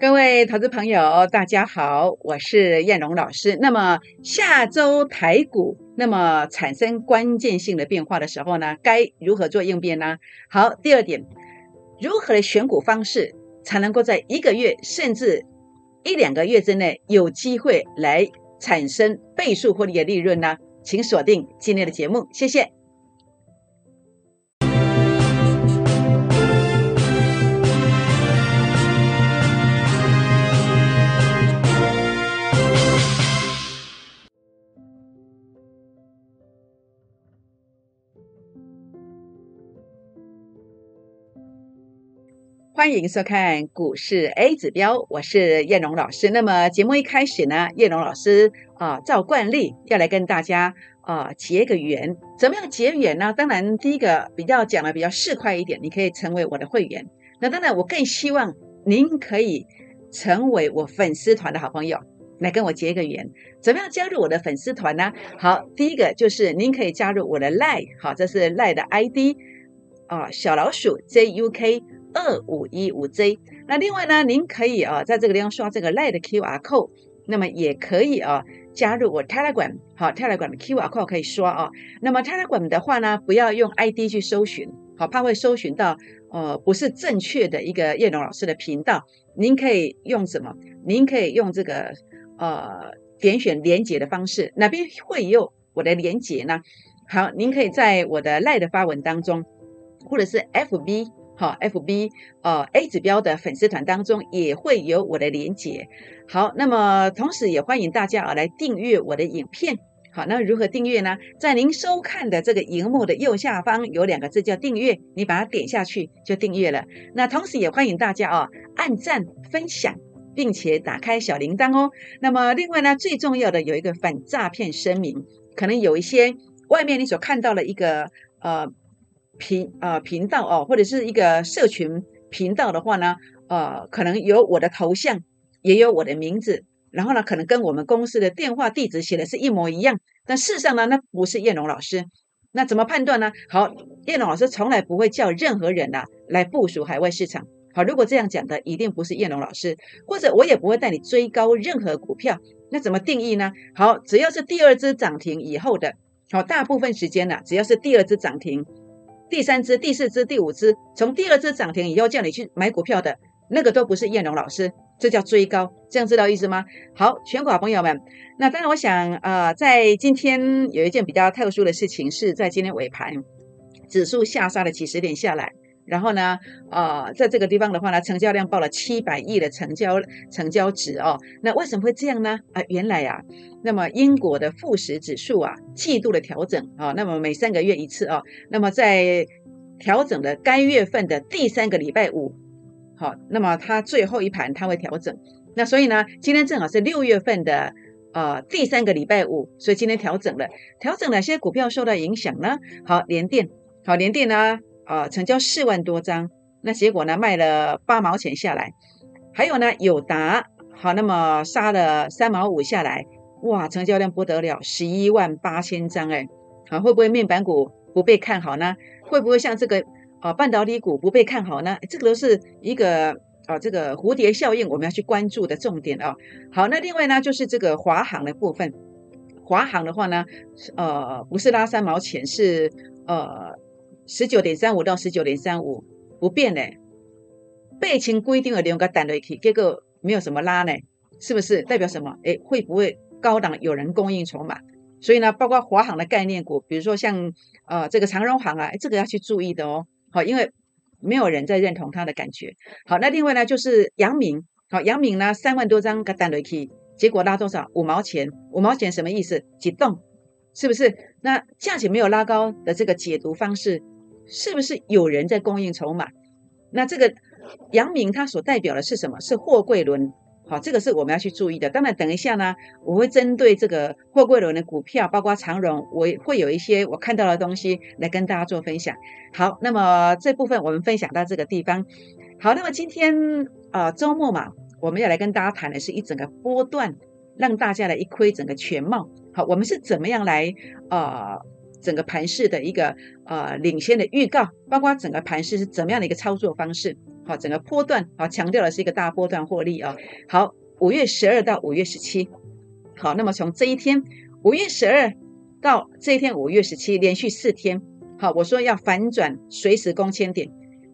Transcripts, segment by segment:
各位投资朋友，大家好，我是燕荣老师。那么下周台股那么产生关键性的变化的时候呢，该如何做应变呢？好，第二点，如何的选股方式才能够在一个月甚至一两个月之内有机会来产生倍数获利的利润呢？请锁定今天的节目，谢谢。欢迎收看股市 A 指标，我是叶龙老师。那么节目一开始呢，叶龙老师啊，照惯例要来跟大家啊结个缘。怎么样结缘呢？当然，第一个比较讲的比较市侩一点，你可以成为我的会员。那当然，我更希望您可以成为我粉丝团的好朋友，来跟我结个缘。怎么样加入我的粉丝团呢？好，第一个就是您可以加入我的 Lie，好，这是 Lie 的 ID 啊，小老鼠 JUK。二五一五 Z，那另外呢，您可以啊，在这个地方刷这个 Line 的 QR code，那么也可以啊，加入我 Telegram，好，Telegram 的 QR code 可以刷啊。那么 Telegram 的话呢，不要用 ID 去搜寻，好，怕会搜寻到呃不是正确的一个叶龙老师的频道。您可以用什么？您可以用这个呃点选连接的方式，哪边会有我的连接呢？好，您可以在我的 Line 的发文当中，或者是 FB。好，FB 呃 A 指标的粉丝团当中也会有我的连结。好，那么同时也欢迎大家啊来订阅我的影片。好，那如何订阅呢？在您收看的这个荧幕的右下方有两个字叫订阅，你把它点下去就订阅了。那同时也欢迎大家啊按赞分享，并且打开小铃铛哦。那么另外呢，最重要的有一个反诈骗声明，可能有一些外面你所看到的一个呃。频啊频道哦，或者是一个社群频道的话呢，呃，可能有我的头像，也有我的名字，然后呢，可能跟我们公司的电话地址写的是一模一样，但事实上呢，那不是叶龙老师。那怎么判断呢？好，叶龙老师从来不会叫任何人呐来部署海外市场。好，如果这样讲的，一定不是叶龙老师，或者我也不会带你追高任何股票。那怎么定义呢？好，只要是第二只涨停以后的，好，大部分时间呢，只要是第二只涨停。第三只、第四只、第五只，从第二只涨停以后叫你去买股票的那个都不是燕龙老师，这叫追高，这样知道意思吗？好，全国朋友们，那当然我想啊，在今天有一件比较特殊的事情，是在今天尾盘指数下杀了几十点下来。然后呢，呃，在这个地方的话呢，成交量报了七百亿的成交成交值哦。那为什么会这样呢？啊，原来啊，那么英国的富时指数啊，季度的调整啊，那么每三个月一次啊，那么在调整的该月份的第三个礼拜五，好，那么它最后一盘它会调整。那所以呢，今天正好是六月份的呃第三个礼拜五，所以今天调整了，调整哪些股票受到影响呢？好，联电，好，联电呢？啊，成交四万多张，那结果呢卖了八毛钱下来，还有呢友达，好，那么杀了三毛五下来，哇，成交量不得了，十一万八千张，哎，好，会不会面板股不被看好呢？会不会像这个啊半导体股不被看好呢？这个都是一个啊这个蝴蝶效应，我们要去关注的重点啊。好，那另外呢就是这个华航的部分，华航的话呢，呃，不是拉三毛钱，是呃。十九点三五到十九点三五不变呢，背清规定的两个单位去，结果没有什么拉呢，是不是代表什么？哎，会不会高档有人供应筹码？所以呢，包括华航的概念股，比如说像呃这个长荣航啊，这个要去注意的哦。好，因为没有人在认同它的感觉。好，那另外呢就是阳明，好阳明呢三万多张个单位去，结果拉多少？五毛钱，五毛钱什么意思？几动？是不是？那价钱没有拉高的这个解读方式。是不是有人在供应筹码？那这个阳明它所代表的是什么？是货柜轮，好，这个是我们要去注意的。当然，等一下呢，我会针对这个货柜轮的股票，包括长荣，我会有一些我看到的东西来跟大家做分享。好，那么这部分我们分享到这个地方。好，那么今天啊周末嘛，我们要来跟大家谈的是一整个波段，让大家来一窥整个全貌。好，我们是怎么样来啊？整个盘市的一个呃领先的预告，包括整个盘市是怎么样的一个操作方式。好，整个波段啊，强调的是一个大波段获利啊。好，五月十二到五月十七，好，那么从这一天五月十二到这一天五月十七，连续四天，好，我说要反转，随时攻千点，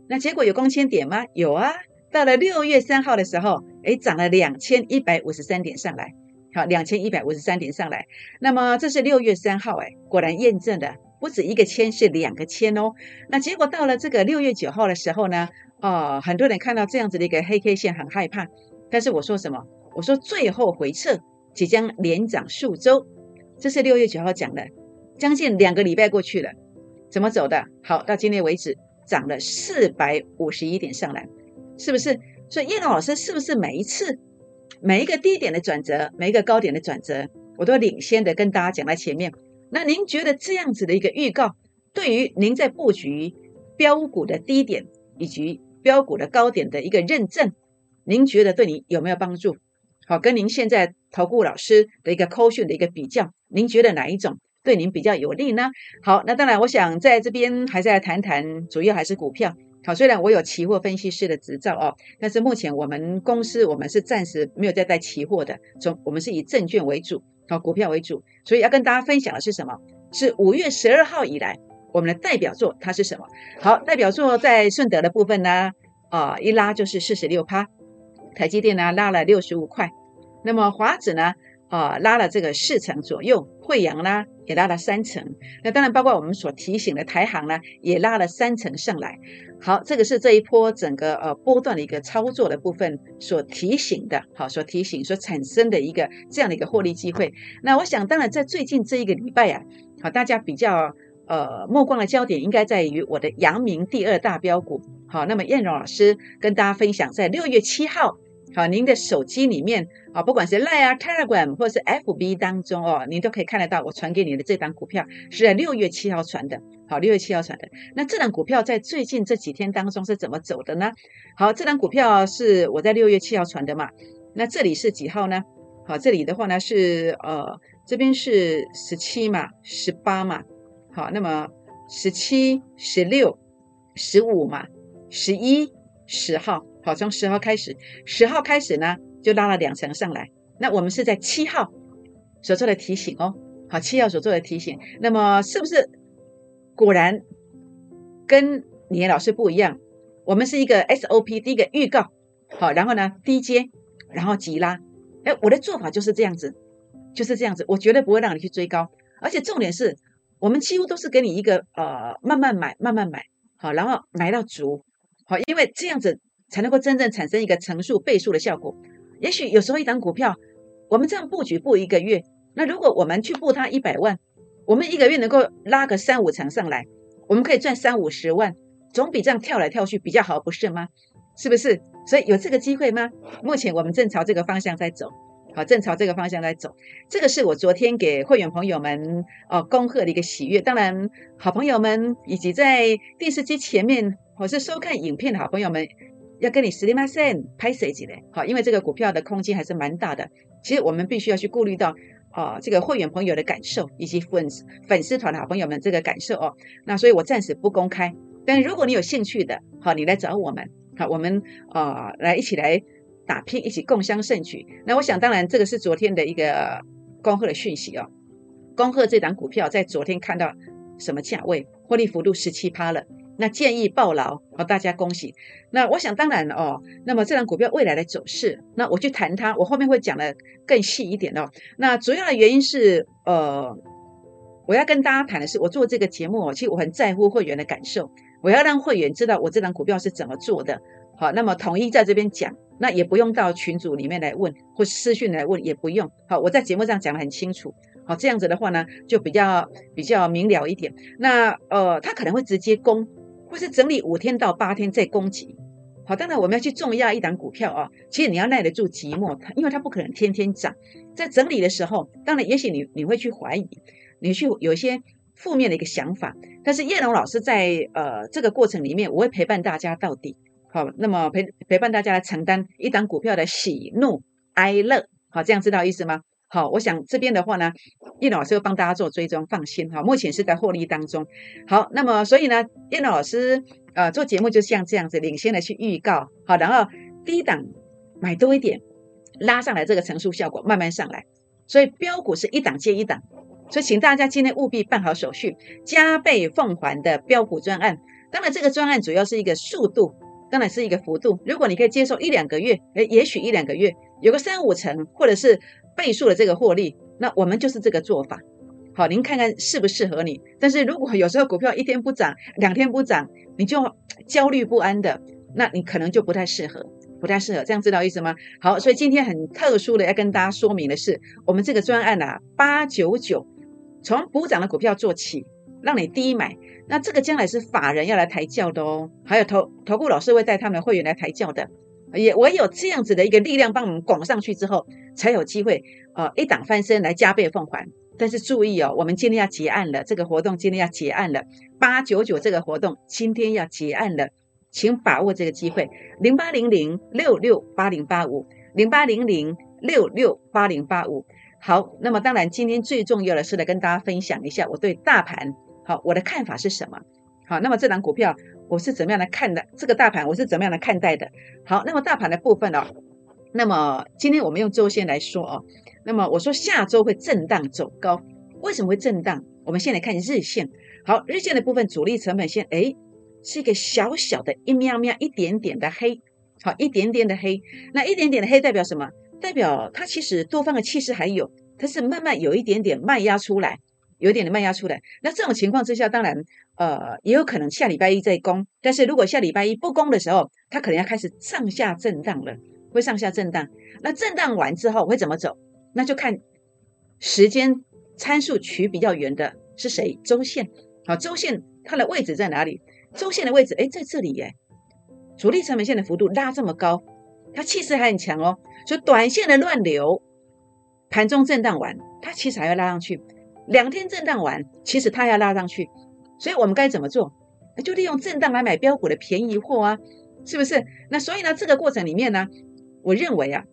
那结果有攻千点吗？有啊，到了六月三号的时候，哎，涨了两千一百五十三点上来，好，两千一百五十三点上来，那么这是六月三号，哎，果然验证的。不止一个签，是两个签哦。那结果到了这个六月九号的时候呢，哦，很多人看到这样子的一个黑 K 线很害怕。但是我说什么？我说最后回撤，即将连涨数周。这是六月九号讲的，将近两个礼拜过去了，怎么走的？好，到今天为止涨了四百五十一点上来，是不是？所以叶老师是不是每一次每一个低点的转折，每一个高点的转折，我都领先的跟大家讲在前面？那您觉得这样子的一个预告，对于您在布局标股的低点以及标股的高点的一个认证，您觉得对你有没有帮助？好，跟您现在投顾老师的一个扣讯的一个比较，您觉得哪一种对您比较有利呢？好，那当然，我想在这边还是要谈谈，主要还是股票。好，虽然我有期货分析师的执照哦，但是目前我们公司我们是暂时没有在带期货的，从我们是以证券为主。好，股票为主，所以要跟大家分享的是什么？是五月十二号以来我们的代表作，它是什么？好，代表作在顺德的部分呢，啊，一拉就是四十六趴，台积电呢拉了六十五块，那么华指呢？啊，拉了这个四成左右，惠阳呢也拉了三成，那当然包括我们所提醒的台行呢，也拉了三成上来。好，这个是这一波整个呃波段的一个操作的部分所提醒的，好，所提醒所产生的一个这样的一个获利机会。那我想，当然在最近这一个礼拜啊，好，大家比较呃目光的焦点应该在于我的阳明第二大标股。好，那么燕荣老师跟大家分享，在六月七号。好，您的手机里面啊，不管是 Line 啊、Telegram 或者是 FB 当中哦，您都可以看得到我传给你的这档股票是在六月七号传的。好，六月七号传的。那这档股票在最近这几天当中是怎么走的呢？好，这档股票是我在六月七号传的嘛？那这里是几号呢？好，这里的话呢是呃，这边是十七嘛，十八嘛。好，那么十七、十六、十五嘛，十一、十号。好，从十号开始，十号开始呢，就拉了两层上来。那我们是在七号所做的提醒哦。好，七号所做的提醒，那么是不是果然跟你的老师不一样？我们是一个 SOP，第一个预告，好，然后呢低阶，然后急拉。哎，我的做法就是这样子，就是这样子，我绝对不会让你去追高。而且重点是我们几乎都是给你一个呃慢慢买，慢慢买，好，然后买到足，好，因为这样子。才能够真正产生一个乘数倍数的效果。也许有时候一档股票，我们这样布局布一个月，那如果我们去布它一百万，我们一个月能够拉个三五成上来，我们可以赚三五十万，总比这样跳来跳去比较好，不是吗？是不是？所以有这个机会吗？目前我们正朝这个方向在走，好，正朝这个方向在走。这个是我昨天给会员朋友们哦恭贺的一个喜悦。当然，好朋友们以及在电视机前面或是收看影片的好朋友们。要跟你实力马上拍谁几嘞？好，因为这个股票的空间还是蛮大的。其实我们必须要去顾虑到啊，这个会员朋友的感受，以及粉丝粉丝团的好朋友们这个感受哦。那所以我暂时不公开。但如果你有兴趣的，好，你来找我们，好，我们啊来一起来打拼，一起共襄盛举。那我想，当然这个是昨天的一个恭贺的讯息哦。恭贺这档股票在昨天看到什么价位，获利幅度十七趴了。那建议报牢，好，大家恭喜。那我想当然哦，那么这张股票未来的走势，那我去谈它，我后面会讲的更细一点哦。那主要的原因是，呃，我要跟大家谈的是，我做这个节目哦，其实我很在乎会员的感受，我要让会员知道我这张股票是怎么做的。好，那么统一在这边讲，那也不用到群组里面来问，或私讯来问，也不用。好，我在节目上讲的很清楚。好，这样子的话呢，就比较比较明了一点。那呃，他可能会直接攻。或是整理五天到八天再攻击，好，当然我们要去重压一档股票啊。其实你要耐得住寂寞，它因为它不可能天天涨。在整理的时候，当然也许你你会去怀疑，你去有一些负面的一个想法。但是叶龙老师在呃这个过程里面，我会陪伴大家到底。好，那么陪陪伴大家来承担一档股票的喜怒哀乐。好，这样知道意思吗？好，我想这边的话呢，叶老师会帮大家做追踪，放心哈。目前是在获利当中。好，那么所以呢，叶老师呃做节目就像这样子，领先的去预告，好，然后低档买多一点，拉上来这个乘数效果慢慢上来。所以标股是一档接一档，所以请大家今天务必办好手续，加倍奉还的标股专案。当然，这个专案主要是一个速度，当然是一个幅度。如果你可以接受一两个月，诶，也许一两个月有个三五成或者是倍数的这个获利，那我们就是这个做法。好，您看看适不适合你。但是如果有时候股票一天不涨，两天不涨，你就焦虑不安的，那你可能就不太适合。不太适合，这样知道意思吗？好，所以今天很特殊的要跟大家说明的是，我们这个专案啊，八九九从补涨的股票做起，让你低买。那这个将来是法人要来抬轿的哦，还有投投顾老师会带他们的会员来抬轿的，也唯有这样子的一个力量帮我们拱上去之后，才有机会呃一档翻身来加倍奉还。但是注意哦，我们今天要结案了，这个活动今天要结案了，八九九这个活动今天要结案了。请把握这个机会，零八零零六六八零八五，零八零零六六八零八五。好，那么当然，今天最重要的是来跟大家分享一下我对大盘好我的看法是什么。好，那么这档股票我是怎么样来看的？这个大盘我是怎么样来看待的？好，那么大盘的部分哦，那么今天我们用周线来说哦，那么我说下周会震荡走高，为什么会震荡？我们先来看日线。好，日线的部分主力成本线，哎。是一个小小的一喵喵一点点的黑，好一点点的黑，那一点点的黑代表什么？代表它其实多方的气势还有，它是慢慢有一点点卖压出来，有点的卖压出来。那这种情况之下，当然呃也有可能下礼拜一再攻，但是如果下礼拜一不攻的时候，它可能要开始上下震荡了，会上下震荡。那震荡完之后会怎么走？那就看时间参数取比较远的是谁？周线，好，周线它的位置在哪里？周线的位置，哎，在这里耶。主力成本线的幅度拉这么高，它气势还很强哦。所以短线的乱流，盘中震荡完，它其实还要拉上去。两天震荡完，其实它要拉上去。所以我们该怎么做？就利用震荡来买标股的便宜货啊，是不是？那所以呢，这个过程里面呢，我认为啊，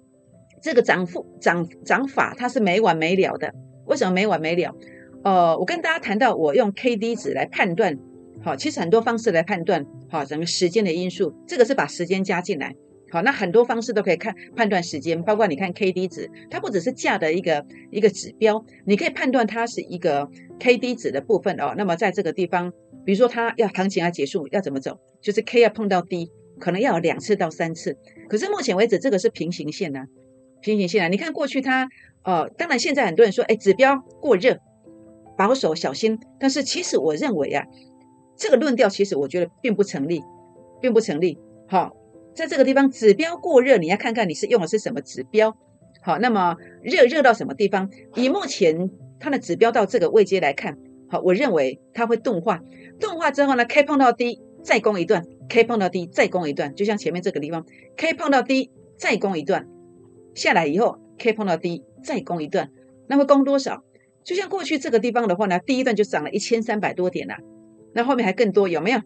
这个涨幅涨涨法它是没完没了的。为什么没完没了？呃，我跟大家谈到，我用 K D 值来判断。好，其实很多方式来判断，好，整个时间的因素，这个是把时间加进来。好，那很多方式都可以看判断时间，包括你看 K D 值，它不只是价的一个一个指标，你可以判断它是一个 K D 值的部分哦。那么在这个地方，比如说它要行情要结束，要怎么走？就是 K 要碰到 D，可能要有两次到三次。可是目前为止，这个是平行线呢，平行线啊。你看过去它，呃，当然现在很多人说，哎，指标过热，保守小心。但是其实我认为啊。这个论调其实我觉得并不成立，并不成立。好，在这个地方指标过热，你要看看你是用的是什么指标。好，那么热热到什么地方？以目前它的指标到这个位阶来看，好，我认为它会钝化。钝化之后呢，K 碰到低再攻一段，K 碰到低再攻一段，就像前面这个地方，K 碰到低再攻一段，下来以后 K 碰到低再攻一段，那会攻多少？就像过去这个地方的话呢，第一段就涨了一千三百多点了。那后面还更多有没有？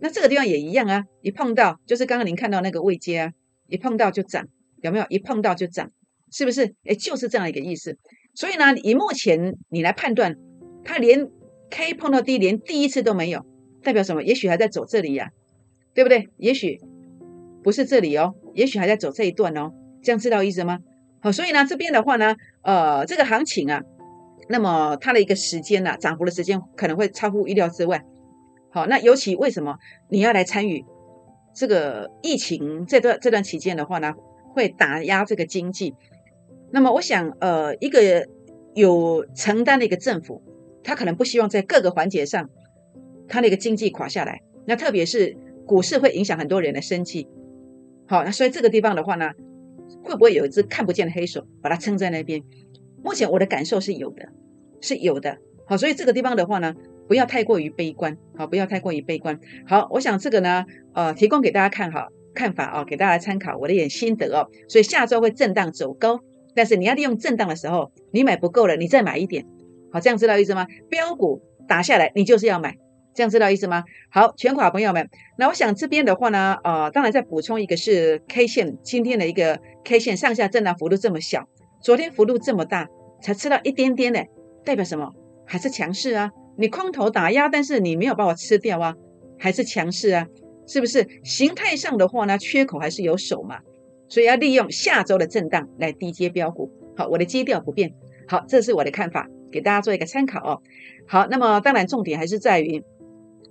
那这个地方也一样啊，一碰到就是刚刚您看到那个位阶啊，一碰到就涨，有没有？一碰到就涨，是不是？哎，就是这样一个意思。所以呢，以目前你来判断，它连 K 碰到低，连第一次都没有，代表什么？也许还在走这里呀，对不对？也许不是这里哦，也许还在走这一段哦，这样知道意思吗？好，所以呢，这边的话呢，呃，这个行情啊，那么它的一个时间呢，涨幅的时间可能会超乎意料之外。好，那尤其为什么你要来参与这个疫情这段这段期间的话呢，会打压这个经济？那么我想，呃，一个有承担的一个政府，他可能不希望在各个环节上，他那个经济垮下来。那特别是股市会影响很多人的生计。好，那所以这个地方的话呢，会不会有一只看不见的黑手把它撑在那边？目前我的感受是有的，是有的。好，所以这个地方的话呢。不要太过于悲观，好，不要太过于悲观。好，我想这个呢，呃，提供给大家看哈看法啊，给大家参考我的一点心得哦。所以下周会震荡走高，但是你要利用震荡的时候，你买不够了，你再买一点，好，这样知道意思吗？标股打下来，你就是要买，这样知道意思吗？好，全款朋友们，那我想这边的话呢，呃，当然再补充一个是 K 线，今天的一个 K 线上下震荡幅度这么小，昨天幅度这么大，才吃到一点点呢，代表什么？还是强势啊？你空头打压，但是你没有把我吃掉啊，还是强势啊？是不是？形态上的话呢，缺口还是有手嘛，所以要利用下周的震荡来低接标股。好，我的基调不变。好，这是我的看法，给大家做一个参考哦。好，那么当然重点还是在于。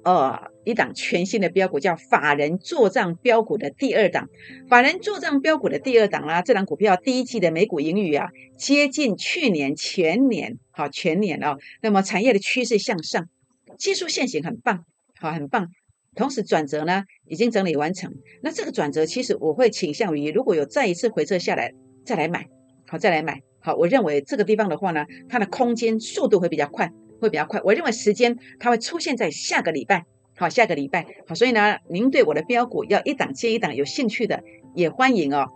呃，一档全新的标股叫法人做账标股的第二档，法人做账标股的第二档啦。这档股票第一季的每股盈余啊，接近去年全年，好全年哦。那么产业的趋势向上，技术线型很棒，好很棒。同时转折呢，已经整理完成。那这个转折其实我会倾向于，如果有再一次回撤下来，再来买，好再来买。好，我认为这个地方的话呢，它的空间速度会比较快。会比较快，我认为时间它会出现在下个礼拜，好，下个礼拜，好，所以呢，您对我的标股要一档接一档有兴趣的，也欢迎哦，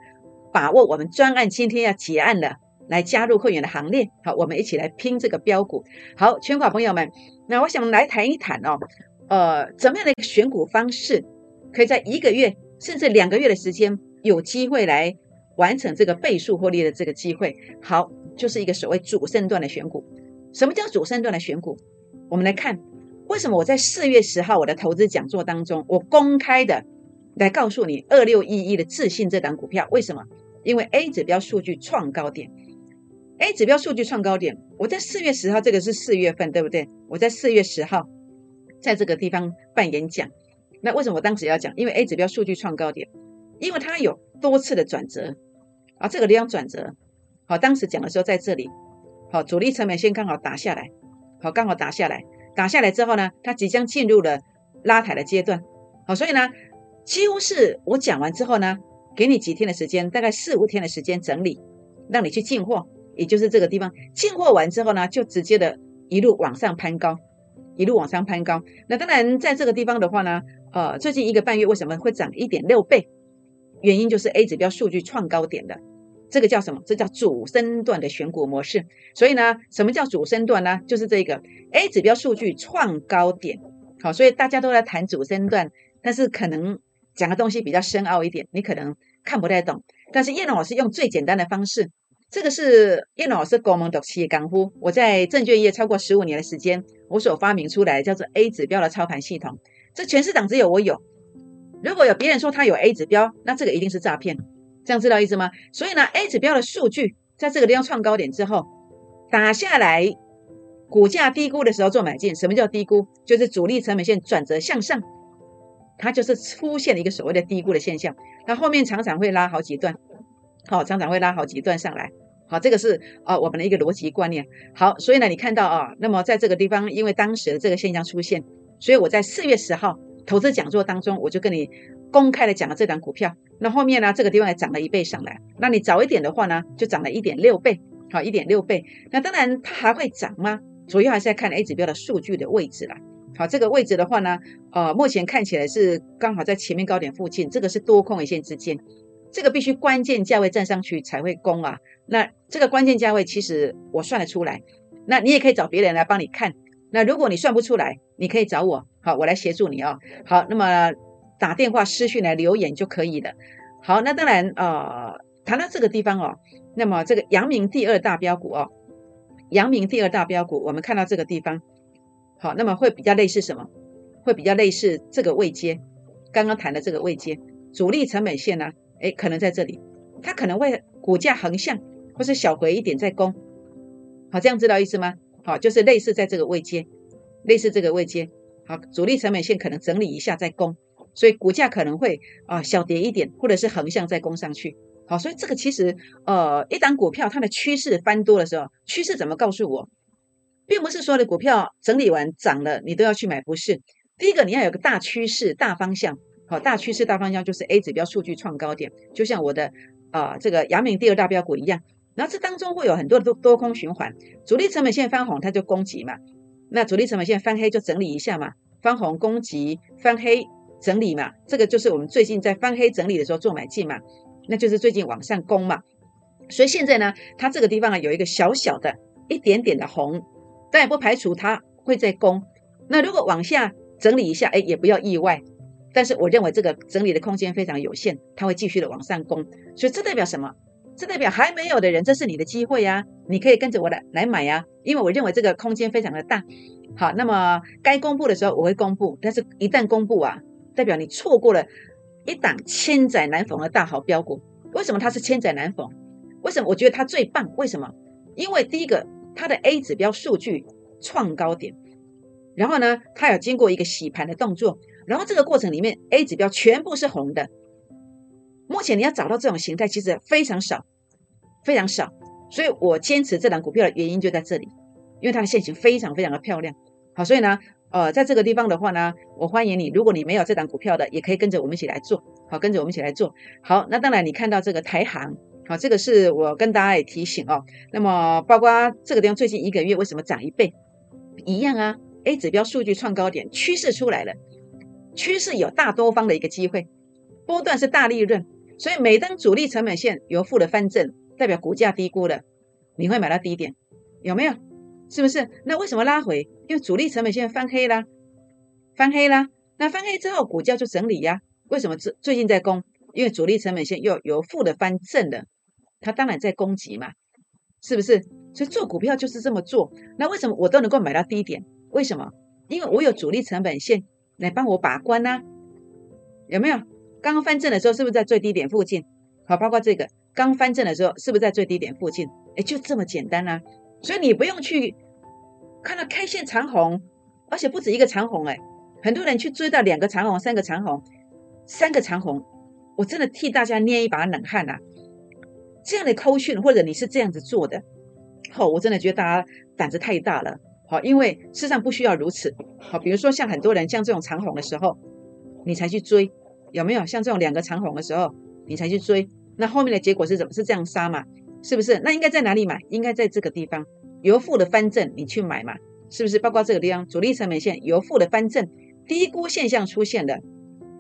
把握我们专案今天要结案了，来加入会员的行列，好，我们一起来拼这个标股，好，全国朋友们，那我想来谈一谈哦，呃，怎么样的一个选股方式，可以在一个月甚至两个月的时间，有机会来完成这个倍数获利的这个机会，好，就是一个所谓主升段的选股。什么叫主升段的选股？我们来看，为什么我在四月十号我的投资讲座当中，我公开的来告诉你二六一一的自信这档股票？为什么？因为 A 指标数据创高点，A 指标数据创高点，我在四月十号，这个是四月份，对不对？我在四月十号在这个地方办演讲，那为什么我当时要讲？因为 A 指标数据创高点，因为它有多次的转折啊，这个地方转折，好，当时讲的时候在这里。好，主力成本线刚好打下来，好，刚好打下来，打下来之后呢，它即将进入了拉抬的阶段，好，所以呢，几乎是我讲完之后呢，给你几天的时间，大概四五天的时间整理，让你去进货，也就是这个地方进货完之后呢，就直接的一路往上攀高，一路往上攀高。那当然在这个地方的话呢，呃，最近一个半月为什么会涨一点六倍？原因就是 A 指标数据创高点的。这个叫什么？这叫主升段的选股模式。所以呢，什么叫主升段呢？就是这个 A 指标数据创高点。好，所以大家都在谈主升段，但是可能讲的东西比较深奥一点，你可能看不太懂。但是叶龙老师用最简单的方式，这个是叶老师国门的企业干呼。我在证券业超过十五年的时间，我所发明出来叫做 A 指标的操盘系统，这全市场只有我有。如果有别人说他有 A 指标，那这个一定是诈骗。这样知道意思吗？所以呢，A 指标的数据在这个地方创高点之后打下来，股价低估的时候做买进。什么叫低估？就是主力成本线转折向上，它就是出现了一个所谓的低估的现象。那后面常常会拉好几段，好，常常会拉好几段上来。好，这个是啊我们的一个逻辑观念。好，所以呢，你看到啊，那么在这个地方，因为当时的这个现象出现，所以我在四月十号投资讲座当中，我就跟你。公开的讲了这档股票，那后面呢，这个地方也涨了一倍上来。那你早一点的话呢，就涨了一点六倍，好，一点六倍。那当然它还会涨吗？主要还是要看 A 指标的数据的位置啦。好，这个位置的话呢，呃，目前看起来是刚好在前面高点附近，这个是多空一线之间，这个必须关键价位站上去才会攻啊。那这个关键价位其实我算得出来，那你也可以找别人来帮你看。那如果你算不出来，你可以找我，好，我来协助你哦。好，那么。打电话、私讯来留言就可以了。好，那当然，呃，谈到这个地方哦，那么这个阳明第二大标股哦，阳明第二大标股，我们看到这个地方，好，那么会比较类似什么？会比较类似这个位阶，刚刚谈的这个位阶，主力成本线呢？哎，可能在这里，它可能会股价横向，或是小回一点再攻。好，这样知道意思吗？好，就是类似在这个位阶，类似这个位阶，好，主力成本线可能整理一下再攻。所以股价可能会啊小跌一点，或者是横向再攻上去。好，所以这个其实呃一档股票它的趋势翻多的时候，趋势怎么告诉我，并不是所有的股票整理完涨了你都要去买，不是。第一个你要有个大趋势大方向，好，大趋势大方向就是 A 指标数据创高点，就像我的啊这个阳明第二大标股一样。然后这当中会有很多的多多空循环，主力成本线翻红它就攻击嘛，那主力成本线翻黑就整理一下嘛，翻红攻击翻黑。整理嘛，这个就是我们最近在翻黑整理的时候做买进嘛，那就是最近往上攻嘛。所以现在呢，它这个地方啊有一个小小的一点点的红，但也不排除它会在攻。那如果往下整理一下，哎，也不要意外。但是我认为这个整理的空间非常有限，它会继续的往上攻。所以这代表什么？这代表还没有的人，这是你的机会呀，你可以跟着我来来买呀，因为我认为这个空间非常的大。好，那么该公布的时候我会公布，但是一旦公布啊，代表你错过了一档千载难逢的大好标股。为什么它是千载难逢？为什么我觉得它最棒？为什么？因为第一个，它的 A 指标数据创高点，然后呢，它有经过一个洗盘的动作，然后这个过程里面 A 指标全部是红的。目前你要找到这种形态，其实非常少，非常少。所以我坚持这档股票的原因就在这里，因为它的线型非常非常的漂亮。好，所以呢，呃，在这个地方的话呢，我欢迎你。如果你没有这档股票的，也可以跟着我们一起来做。好，跟着我们一起来做。好，那当然你看到这个台行，好，这个是我跟大家也提醒哦。那么包括这个地方最近一个月为什么涨一倍，一样啊。A 指标数据创高点，趋势出来了，趋势有大多方的一个机会，波段是大利润。所以每当主力成本线由负的翻正，代表股价低估了，你会买到低点，有没有？是不是？那为什么拉回？因为主力成本线翻黑啦，翻黑啦。那翻黑之后，股价就整理呀。为什么最最近在攻？因为主力成本线又由负的翻正了，它当然在攻击嘛，是不是？所以做股票就是这么做。那为什么我都能够买到低点？为什么？因为我有主力成本线来帮我把关呐，有没有？刚翻正的时候是不是在最低点附近？好，包括这个刚翻正的时候是不是在最低点附近？哎，就这么简单啊！所以你不用去看到开线长红，而且不止一个长红，哎，很多人去追到两个长红、三个长红、三个长红，我真的替大家捏一把冷汗呐！这样的扣讯或者你是这样子做的，好，我真的觉得大家胆子太大了，好，因为事实上不需要如此，好，比如说像很多人像这种长红的时候，你才去追。有没有像这种两个长红的时候，你才去追？那后面的结果是怎么？是这样杀嘛？是不是？那应该在哪里买？应该在这个地方由负的翻正，你去买嘛？是不是？包括这个地方主力成本线由负的翻正，低估现象出现的，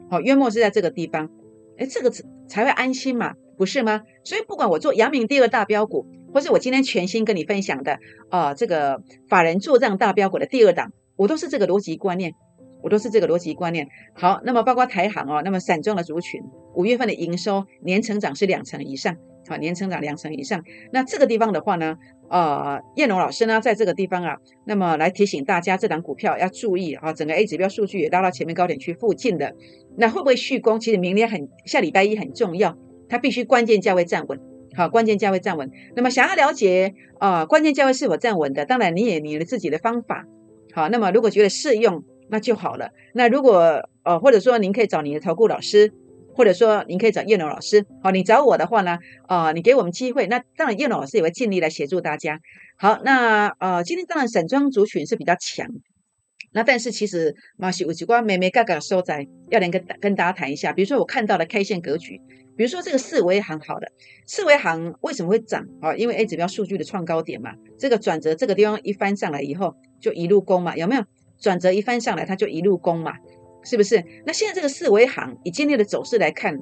好，约莫是在这个地方，哎，这个才会安心嘛？不是吗？所以不管我做阳明第二大标股，或是我今天全新跟你分享的啊，这个法人做账大标股的第二档，我都是这个逻辑观念。我都是这个逻辑观念。好，那么包括台行哦，那么散装的族群，五月份的营收年成长是两成以上，好，年成长两成以上。那这个地方的话呢，呃，燕龙老师呢，在这个地方啊，那么来提醒大家，这档股票要注意啊，整个 A 指标数据也拉到前面高点区附近的，那会不会续攻？其实明天很下礼拜一很重要，它必须关键价位站稳，好，关键价位站稳。那么想要了解啊，关键价位是否站稳的，当然你也你的自己的方法，好，那么如果觉得适用。那就好了。那如果呃，或者说您可以找你的投顾老师，或者说您可以找叶龙老师。好，你找我的话呢，啊，你给我们机会，那当然叶龙老师也会尽力来协助大家。好，那呃，今天当然散装族群是比较强，那但是其实马西有几关美美嘎嘎收窄，要连跟跟大家谈一下。比如说我看到的 K 线格局，比如说这个四维行好的，四维行为什么会涨啊？因为 A 指标数据的创高点嘛，这个转折这个地方一翻上来以后，就一路攻嘛，有没有？转折一翻上来，它就一路攻嘛，是不是？那现在这个四维行以今天的走势来看，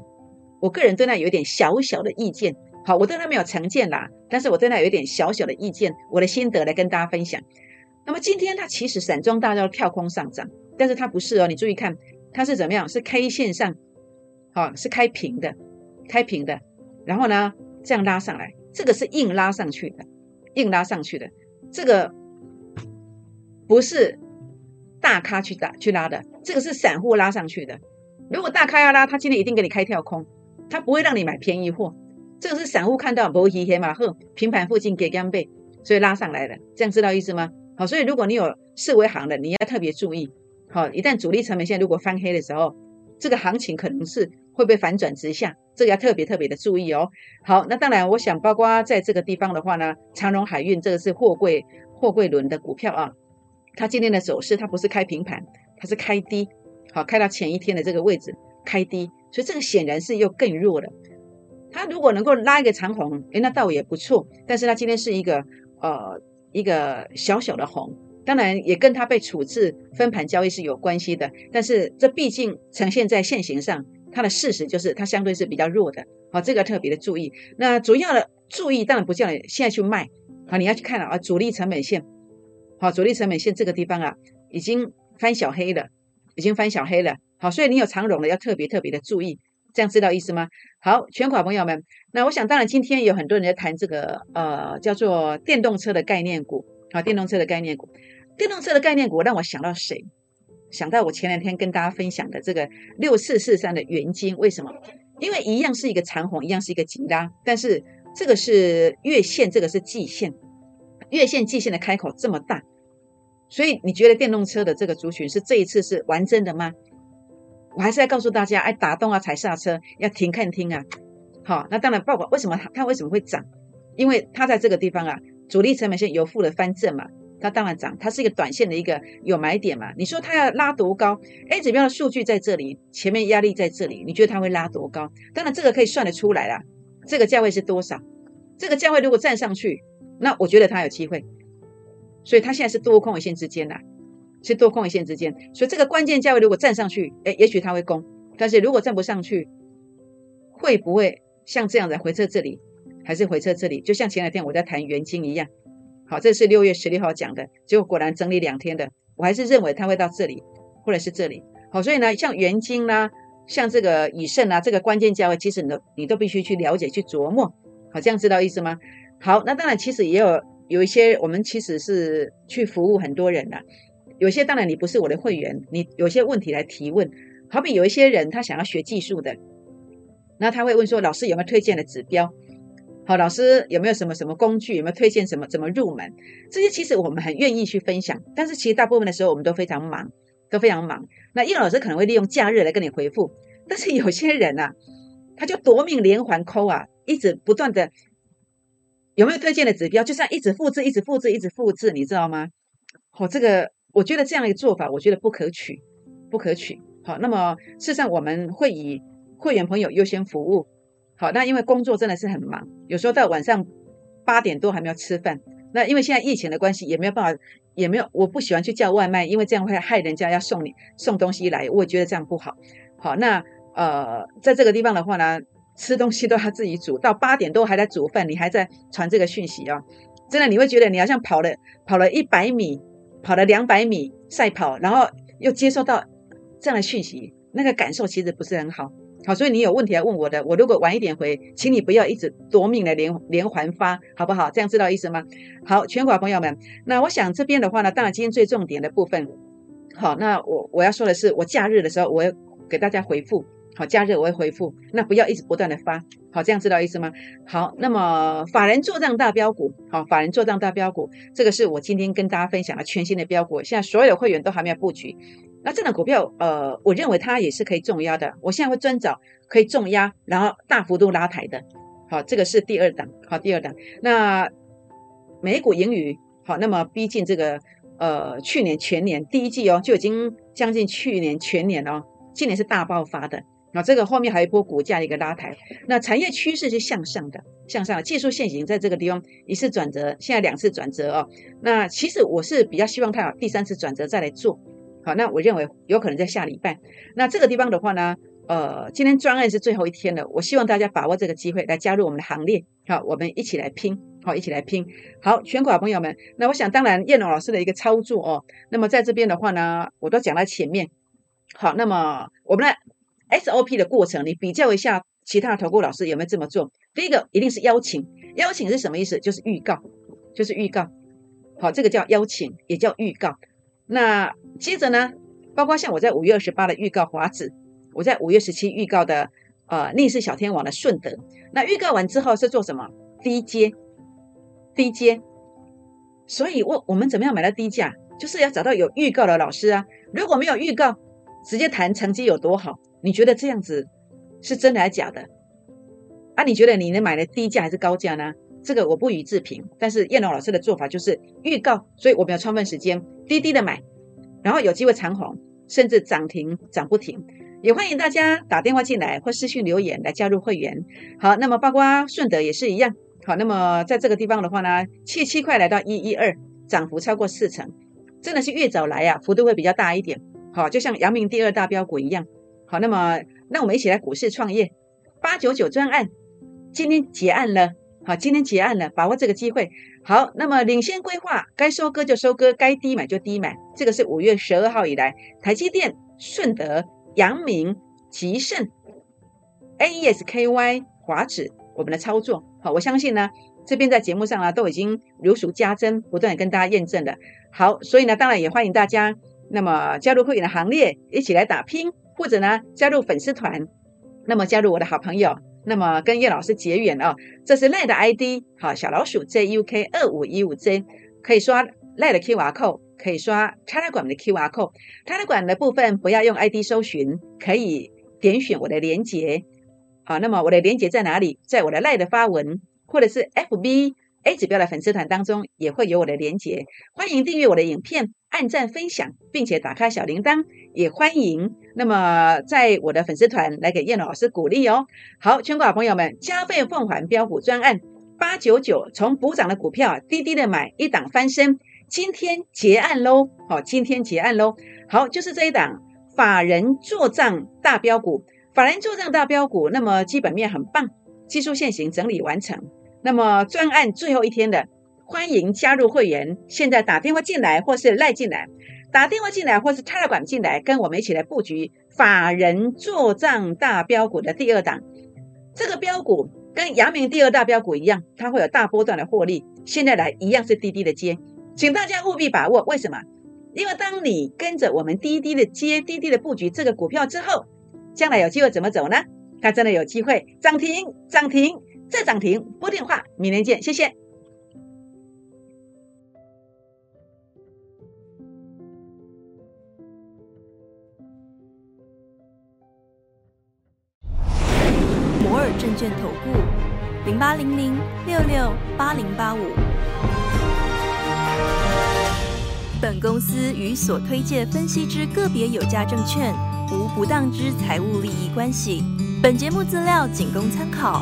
我个人对它有一点小小的意见。好，我对它没有成见啦，但是我对它有一点小小的意见，我的心得来跟大家分享。那么今天它其实散装大道跳空上涨，但是它不是哦，你注意看它是怎么样？是 K 线上，好，是开平的，开平的，然后呢这样拉上来，这个是硬拉上去的，硬拉上去的，这个不是。大咖去打去拉的，这个是散户拉上去的。如果大咖要拉，他今天一定给你开跳空，他不会让你买便宜货。这个是散户看到摩西黑马后平盘附近给干背，所以拉上来的，这样知道意思吗？好，所以如果你有四维行的，你要特别注意。好，一旦主力成本线如果翻黑的时候，这个行情可能是会被反转直下，这个要特别特别的注意哦。好，那当然，我想包括在这个地方的话呢，长荣海运这个是货柜货柜轮的股票啊。它今天的走势，它不是开平盘，它是开低，好，开到前一天的这个位置开低，所以这个显然是又更弱了。它如果能够拉一个长红，诶，那倒也不错。但是它今天是一个呃一个小小的红，当然也跟它被处置分盘交易是有关系的。但是这毕竟呈现在现形上，它的事实就是它相对是比较弱的，好，这个特别的注意。那主要的注意当然不叫你现在去卖，好，你要去看了啊，主力成本线。好，主力成本线这个地方啊，已经翻小黑了，已经翻小黑了。好，所以你有长融的要特别特别的注意。这样知道意思吗？好，全款朋友们，那我想当然今天有很多人在谈这个呃叫做电动车的概念股，好，电动车的概念股，电动车的概念股让我想到谁？想到我前两天跟大家分享的这个六四四三的元金，为什么？因为一样是一个长虹，一样是一个紧拉，但是这个是月线，这个是季线，月线季线的开口这么大，所以你觉得电动车的这个族群是这一次是完真的吗？我还是要告诉大家，哎，打动啊，踩刹车，要停看听啊。好，那当然，报告为什么它为什么会涨？因为它在这个地方啊，主力成本线由负的翻正嘛，它当然涨。它是一个短线的一个有买点嘛。你说它要拉多高？A 指标的数据在这里，前面压力在这里，你觉得它会拉多高？当然，这个可以算得出来啦。这个价位是多少？这个价位如果站上去，那我觉得它有机会。所以它现在是多空一线之间的。是多空一线之间，所以这个关键价位如果站上去，哎，也许它会攻；但是如果站不上去，会不会像这样子回撤这里，还是回撤这里？就像前两天我在谈元金一样，好，这是六月十六号讲的，结果果然整理两天的，我还是认为它会到这里，或者是这里。好，所以呢，像元金啦，像这个以盛啊，这个关键价位，其实你都你都必须去了解、去琢磨。好，这样知道意思吗？好，那当然，其实也有有一些，我们其实是去服务很多人的。有些当然你不是我的会员，你有些问题来提问，好比有一些人他想要学技术的，那他会问说：“老师有没有推荐的指标？好，老师有没有什么什么工具？有没有推荐什么怎么入门？这些其实我们很愿意去分享，但是其实大部分的时候我们都非常忙，都非常忙。那叶老师可能会利用假日来跟你回复，但是有些人啊，他就夺命连环扣啊，一直不断的有没有推荐的指标，就像一直复制，一直复制，一直复制，你知道吗？好，这个。我觉得这样一个做法，我觉得不可取，不可取。好，那么事实上我们会以会员朋友优先服务。好，那因为工作真的是很忙，有时候到晚上八点多还没有吃饭。那因为现在疫情的关系，也没有办法，也没有，我不喜欢去叫外卖，因为这样会害人家要送你送东西来，我也觉得这样不好。好，那呃，在这个地方的话呢，吃东西都要自己煮，到八点多还在煮饭，你还在传这个讯息啊，真的你会觉得你好像跑了跑了一百米。跑了两百米赛跑，然后又接收到这样的讯息，那个感受其实不是很好。好，所以你有问题来问我的，我如果晚一点回，请你不要一直夺命的连连环发，好不好？这样知道意思吗？好，全国朋友们，那我想这边的话呢，当然今天最重点的部分，好，那我我要说的是，我假日的时候我要给大家回复。好，假日我会回复，那不要一直不断的发，好，这样知道意思吗？好，那么法人做账大标股，好，法人做账大标股，这个是我今天跟大家分享的全新的标股，现在所有会员都还没有布局，那这档股票，呃，我认为它也是可以重压的，我现在会专找可以重压，然后大幅度拉抬的，好，这个是第二档，好，第二档，那美股盈余，好，那么逼近这个，呃，去年全年第一季哦，就已经将近去年全年哦，今年是大爆发的。那这个后面还有一波股价的一个拉抬，那产业趋势是向上的，向上的技术线型在这个地方一次转折，现在两次转折哦。那其实我是比较希望它有第三次转折再来做，好，那我认为有可能在下礼拜。那这个地方的话呢，呃，今天专案是最后一天了，我希望大家把握这个机会来加入我们的行列，好，我们一起来拼，好，一起来拼。好，全国朋友们，那我想当然叶龙老师的一个操作哦，那么在这边的话呢，我都讲在前面，好，那么我们来。SOP 的过程，你比较一下其他的投顾老师有没有这么做？第一个一定是邀请，邀请是什么意思？就是预告，就是预告。好，这个叫邀请，也叫预告。那接着呢，包括像我在五月二十八的预告华子，我在五月十七预告的呃逆势小天王的顺德。那预告完之后是做什么？低阶，低阶。所以我我们怎么样买到低价？就是要找到有预告的老师啊。如果没有预告，直接谈成绩有多好？你觉得这样子是真的还是假的？啊，你觉得你能买的低价还是高价呢？这个我不予置评。但是燕龙老师的做法就是预告，所以我们要充分时间低低的买，然后有机会长红，甚至涨停涨不停。也欢迎大家打电话进来或私信留言来加入会员。好，那么包括顺德也是一样。好，那么在这个地方的话呢，七七块来到一一二，涨幅超过四成，真的是越早来啊，幅度会比较大一点。好，就像阳明第二大标股一样。好，那么那我们一起来股市创业八九九专案，今天结案了。好，今天结案了，把握这个机会。好，那么领先规划，该收割就收割，该低买就低买。这个是五月十二号以来，台积电、顺德、阳明、吉盛 A E S K Y 华指我们的操作。好，我相信呢，这边在节目上啊都已经如数家珍，不断跟大家验证了。好，所以呢，当然也欢迎大家那么加入会员的行列，一起来打拼，或者呢加入粉丝团，那么加入我的好朋友，那么跟叶老师结缘啊。这是赖的 ID，好，小老鼠 J U K 二五一五 J，可以刷赖的 QR code，可以刷 Telegram 的 QR code。Telegram 的部分不要用 ID 搜寻，可以点选我的连接。好，那么我的连接在哪里？在我的赖的发文，或者是 FB A 指标的粉丝团当中，也会有我的连接。欢迎订阅我的影片，按赞分享，并且打开小铃铛。也欢迎那么在我的粉丝团来给燕老师鼓励哦。好，全国好朋友们，加倍奉还标股专案八九九，从补涨的股票低低的买一档翻身，今天结案喽！好，今天结案喽！好，就是这一档法人做账大标股。法人做账大标股，那么基本面很棒，技术线型整理完成。那么专案最后一天的，欢迎加入会员。现在打电话进来，或是赖进来，打电话进来，或是泰勒管进来，跟我们一起来布局法人做账大标股的第二档。这个标股跟阳明第二大标股一样，它会有大波段的获利。现在来一样是滴滴的接，请大家务必把握。为什么？因为当你跟着我们滴滴的接，滴滴的布局这个股票之后。将来有机会怎么走呢？它真的有机会涨停，涨停再涨停。拨电话，明天见，谢谢。摩尔证券投顾零八零零六六八零八五。本公司与所推介分析之个别有价证券。无不当之财务利益关系。本节目资料仅供参考，